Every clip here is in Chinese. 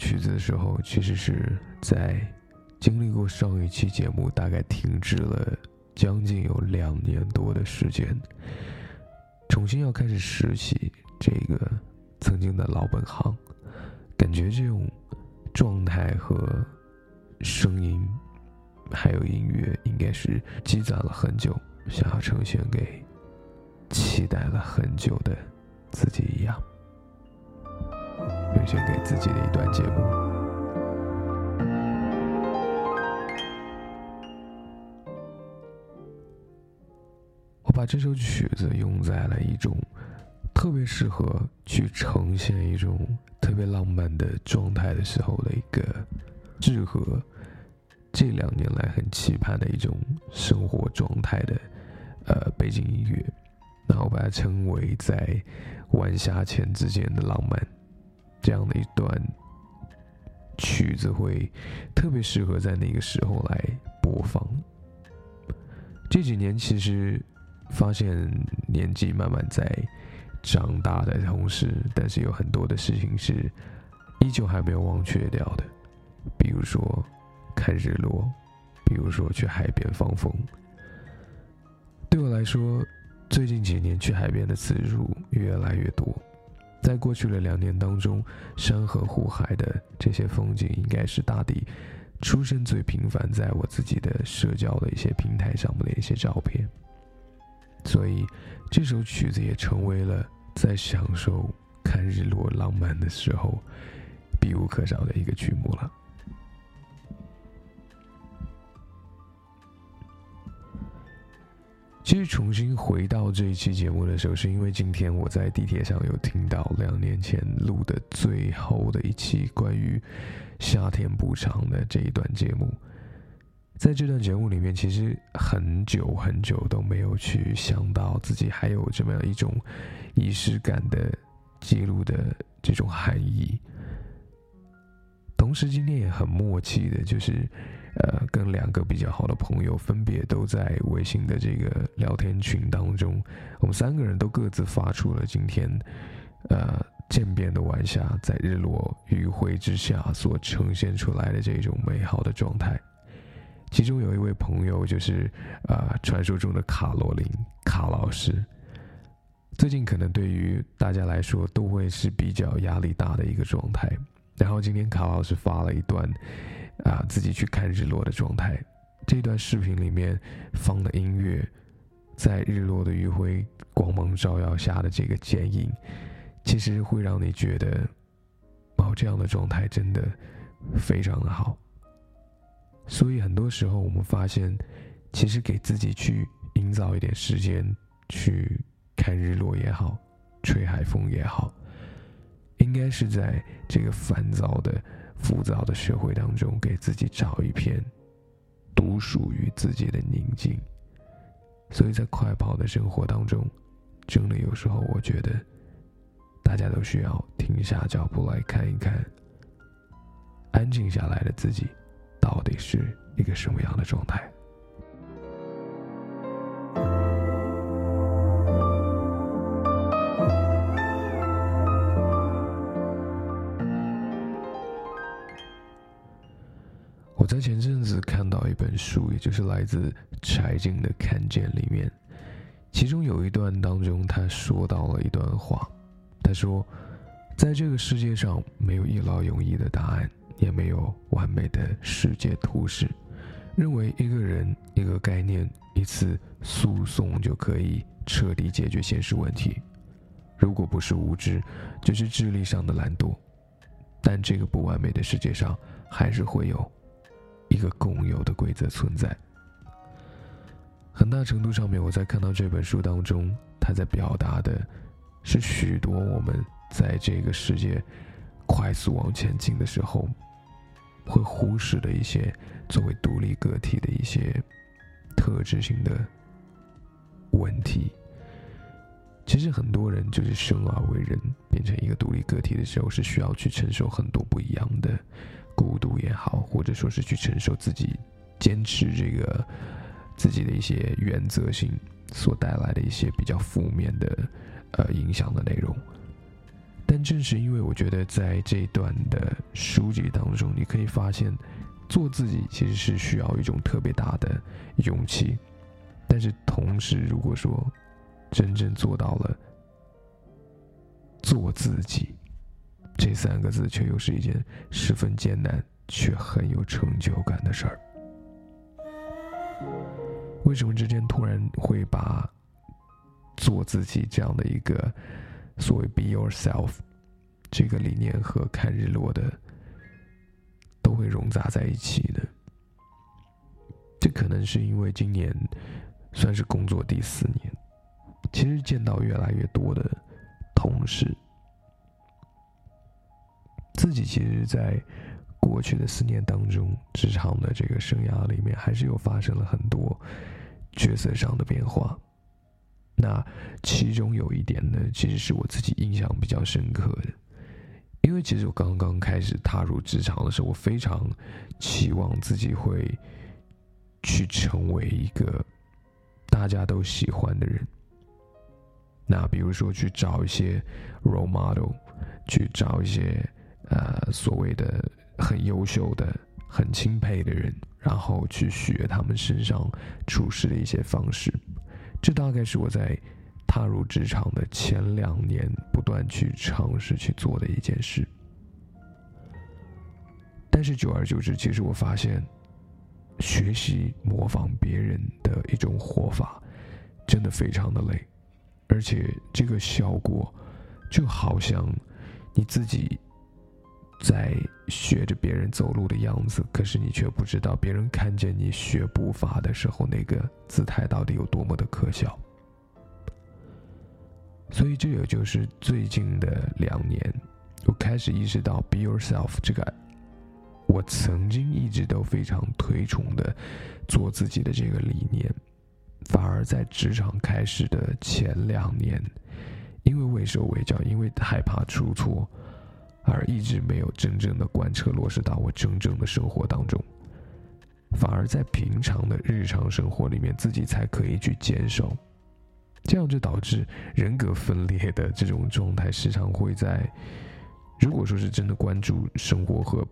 曲子的时候，其实是在经历过上一期节目，大概停止了将近有两年多的时间，重新要开始拾起这个曾经的老本行，感觉这种状态和声音，还有音乐，应该是积攒了很久，想要呈现给期待了很久的自己一样。奉献给自己的一段节目。我把这首曲子用在了一种特别适合去呈现一种特别浪漫的状态的时候的一个适合这两年来很期盼的一种生活状态的呃背景音乐，那我把它称为在晚霞前之间的浪漫。这样的一段曲子会特别适合在那个时候来播放。这几年其实发现年纪慢慢在长大的同时，但是有很多的事情是依旧还没有忘却掉的，比如说看日落，比如说去海边放风。对我来说，最近几年去海边的次数越来越多。在过去的两年当中，山河湖海的这些风景，应该是大地出生最频繁在我自己的社交的一些平台上面的一些照片。所以，这首曲子也成为了在享受看日落浪漫的时候必不可少的一个曲目了。其实重新回到这一期节目的时候，是因为今天我在地铁上有听到两年前录的最后的一期关于夏天补偿的这一段节目。在这段节目里面，其实很久很久都没有去想到自己还有这么样一种仪式感的记录的这种含义。同时，今天也很默契的，就是。呃，跟两个比较好的朋友分别都在微信的这个聊天群当中，我们三个人都各自发出了今天，呃，渐变的晚霞在日落余晖之下所呈现出来的这种美好的状态。其中有一位朋友就是呃，传说中的卡罗琳卡老师，最近可能对于大家来说都会是比较压力大的一个状态。然后今天卡老师发了一段。啊，自己去看日落的状态。这段视频里面放的音乐，在日落的余晖光芒照耀下的这个剪影，其实会让你觉得，哦，这样的状态真的非常的好。所以很多时候我们发现，其实给自己去营造一点时间去看日落也好，吹海风也好，应该是在这个烦躁的。浮躁的社会当中，给自己找一片独属于自己的宁静。所以在快跑的生活当中，真的有时候我觉得，大家都需要停下脚步来看一看，安静下来的自己，到底是一个什么样的状态。书，也就是来自柴静的《看见》里面，其中有一段当中，他说到了一段话。他说，在这个世界上，没有一劳永逸的答案，也没有完美的世界图示。认为一个人、一个概念、一次诉讼就可以彻底解决现实问题，如果不是无知，就是智力上的懒惰。但这个不完美的世界上，还是会有。一个共有的规则存在，很大程度上面，我在看到这本书当中，他在表达的，是许多我们在这个世界快速往前进的时候，会忽视的一些作为独立个体的一些特质性的问题。其实很多人就是生而为人，变成一个独立个体的时候，是需要去承受很多不一样的。孤独也好，或者说是去承受自己坚持这个自己的一些原则性所带来的一些比较负面的呃影响的内容。但正是因为我觉得在这段的书籍当中，你可以发现，做自己其实是需要一种特别大的勇气。但是同时，如果说真正做到了做自己这三个字，却又是一件十分艰难却很有成就感的事儿。为什么之间突然会把做自己这样的一个？所谓 “be yourself” 这个理念和看日落的都会融杂在一起的。这可能是因为今年算是工作第四年，其实见到越来越多的同事，自己其实，在过去的四年当中，职场的这个生涯里面，还是有发生了很多角色上的变化。那其中有一点呢，其实是我自己印象比较深刻的，因为其实我刚刚开始踏入职场的时候，我非常期望自己会去成为一个大家都喜欢的人。那比如说去找一些 role model，去找一些呃所谓的很优秀的、很钦佩的人，然后去学他们身上处事的一些方式。这大概是我在踏入职场的前两年不断去尝试去做的一件事。但是久而久之，其实我发现，学习模仿别人的一种活法，真的非常的累，而且这个效果，就好像你自己。在学着别人走路的样子，可是你却不知道别人看见你学步伐的时候，那个姿态到底有多么的可笑。所以，这也就是最近的两年，我开始意识到 “be yourself” 这个我曾经一直都非常推崇的做自己的这个理念，反而在职场开始的前两年，因为畏手畏脚，因为害怕出错。而一直没有真正的贯彻落实到我真正的生活当中，反而在平常的日常生活里面自己才可以去坚守，这样就导致人格分裂的这种状态时常会在，如果说是真的关注生活和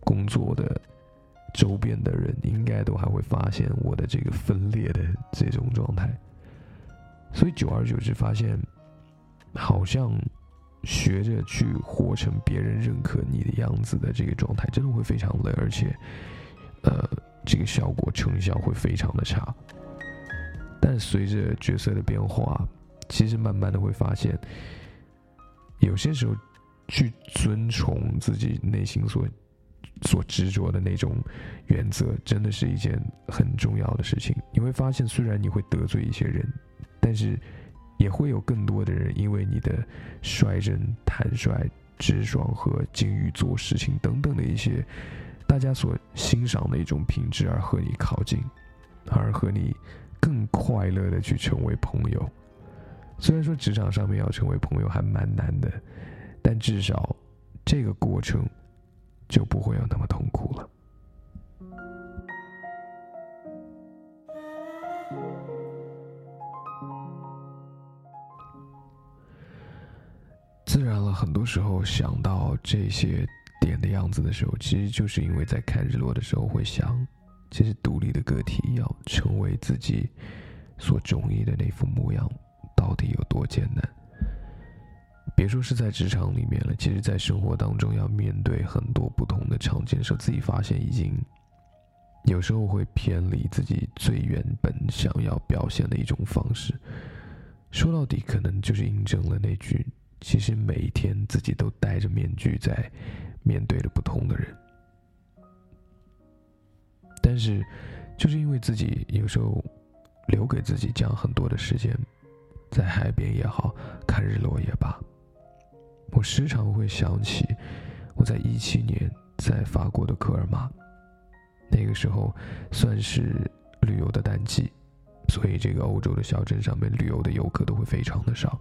工作的周边的人，应该都还会发现我的这个分裂的这种状态，所以久而久之发现，好像。学着去活成别人认可你的样子的这个状态，真的会非常累，而且，呃，这个效果成效会非常的差。但随着角色的变化，其实慢慢的会发现，有些时候去遵从自己内心所所执着的那种原则，真的是一件很重要的事情。你会发现，虽然你会得罪一些人，但是。也会有更多的人因为你的率真、坦率、直爽和精于做事情等等的一些大家所欣赏的一种品质而和你靠近，而和你更快乐的去成为朋友。虽然说职场上面要成为朋友还蛮难的，但至少这个过程就不会有那么痛苦了。自然了，很多时候想到这些点的样子的时候，其实就是因为在看日落的时候会想，其实独立的个体要成为自己所中意的那副模样，到底有多艰难？别说是在职场里面了，其实在生活当中要面对很多不同的场景的时候，自己发现已经有时候会偏离自己最原本想要表现的一种方式。说到底，可能就是印证了那句。其实每一天自己都戴着面具在面对着不同的人，但是就是因为自己有时候留给自己这样很多的时间，在海边也好看日落也罢，我时常会想起我在一七年在法国的科尔玛，那个时候算是旅游的淡季，所以这个欧洲的小镇上面旅游的游客都会非常的少。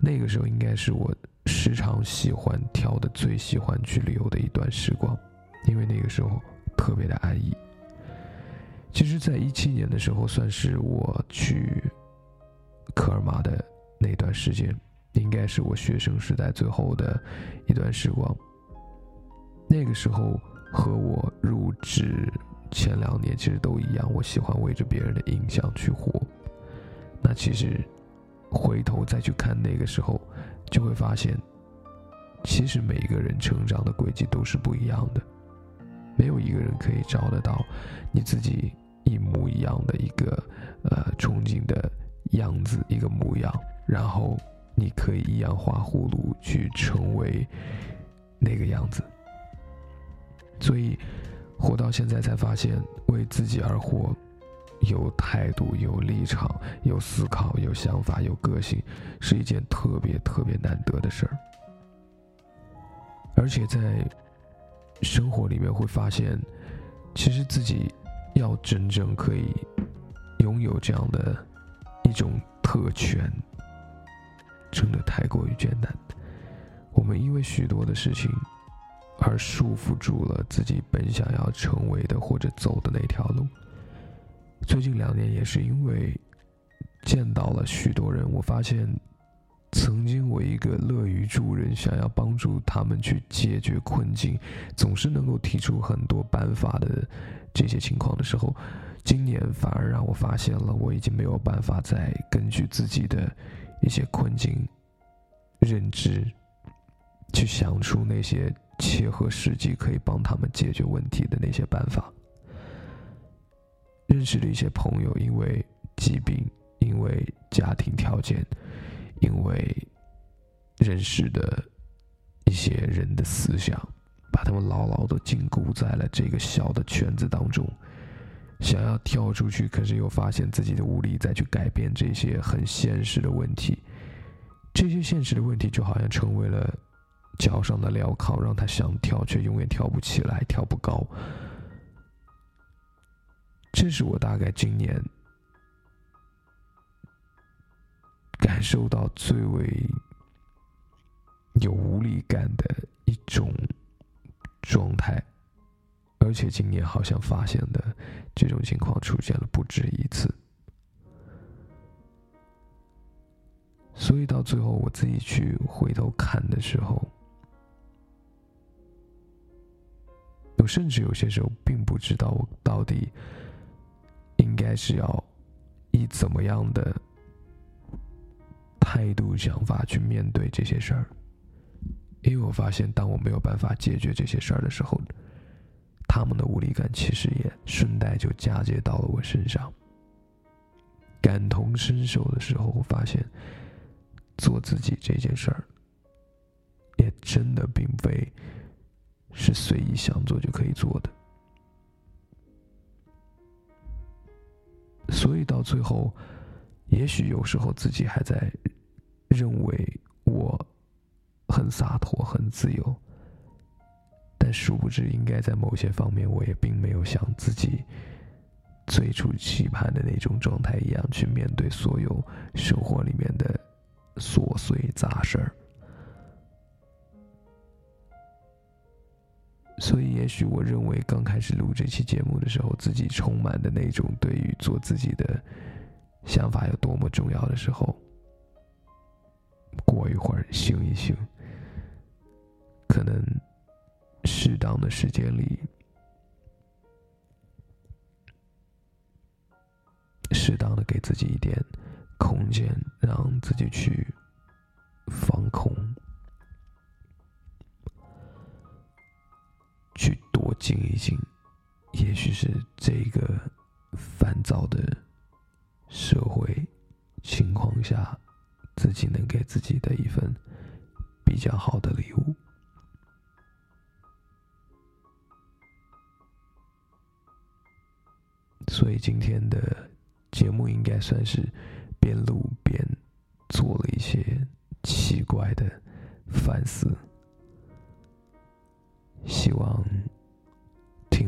那个时候应该是我时常喜欢挑的最喜欢去旅游的一段时光，因为那个时候特别的安逸。其实，在一七年的时候，算是我去科尔玛的那段时间，应该是我学生时代最后的一段时光。那个时候和我入职前两年其实都一样，我喜欢围着别人的印象去活。那其实回头再去看那个时候，就会发现，其实每一个人成长的轨迹都是不一样的，没有一个人可以找得到你自己一模一样的一个呃憧憬的样子一个模样，然后。你可以一样画葫芦去成为那个样子，所以活到现在才发现，为自己而活，有态度、有立场、有思考、有想法、有个性，是一件特别特别难得的事儿。而且在生活里面会发现，其实自己要真正可以拥有这样的一种特权。真的太过于艰难，我们因为许多的事情而束缚住了自己本想要成为的或者走的那条路。最近两年也是因为见到了许多人，我发现曾经我一个乐于助人、想要帮助他们去解决困境，总是能够提出很多办法的这些情况的时候，今年反而让我发现了我已经没有办法再根据自己的。一些困境、认知，去想出那些切合实际可以帮他们解决问题的那些办法。认识的一些朋友，因为疾病，因为家庭条件，因为认识的一些人的思想，把他们牢牢的禁锢在了这个小的圈子当中。想要跳出去，可是又发现自己的无力，再去改变这些很现实的问题。这些现实的问题就好像成为了脚上的镣铐，让他想跳却永远跳不起来，跳不高。这是我大概今年感受到最为有无力感的一种状态。而且今年好像发现的这种情况出现了不止一次，所以到最后我自己去回头看的时候，我甚至有些时候并不知道我到底应该是要以怎么样的态度、想法去面对这些事儿，因为我发现，当我没有办法解决这些事儿的时候。他们的无力感其实也顺带就嫁接到了我身上。感同身受的时候，我发现做自己这件事儿，也真的并非是随意想做就可以做的。所以到最后，也许有时候自己还在认为我很洒脱、很自由。但殊不知，应该在某些方面，我也并没有像自己最初期盼的那种状态一样去面对所有生活里面的琐碎杂事儿。所以，也许我认为刚开始录这期节目的时候，自己充满的那种对于做自己的想法有多么重要的时候，过一会儿醒一醒，可能。适当的时间里，适当的给自己一点空间，让自己去放空，静一静。也许是这个烦躁的社会情况下，自己能给自己的一份比较好的礼物。所以今天的节目应该算是边录边做了一些奇怪的反思。希望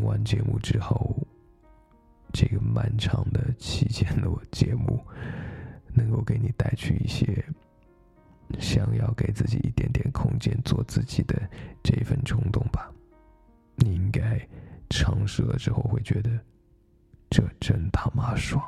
听完节目之后，这个漫长的期间的我节目能够给你带去一些想要给自己一点点空间做自己的这份冲动吧。你应该尝试了之后会觉得。这真他妈爽！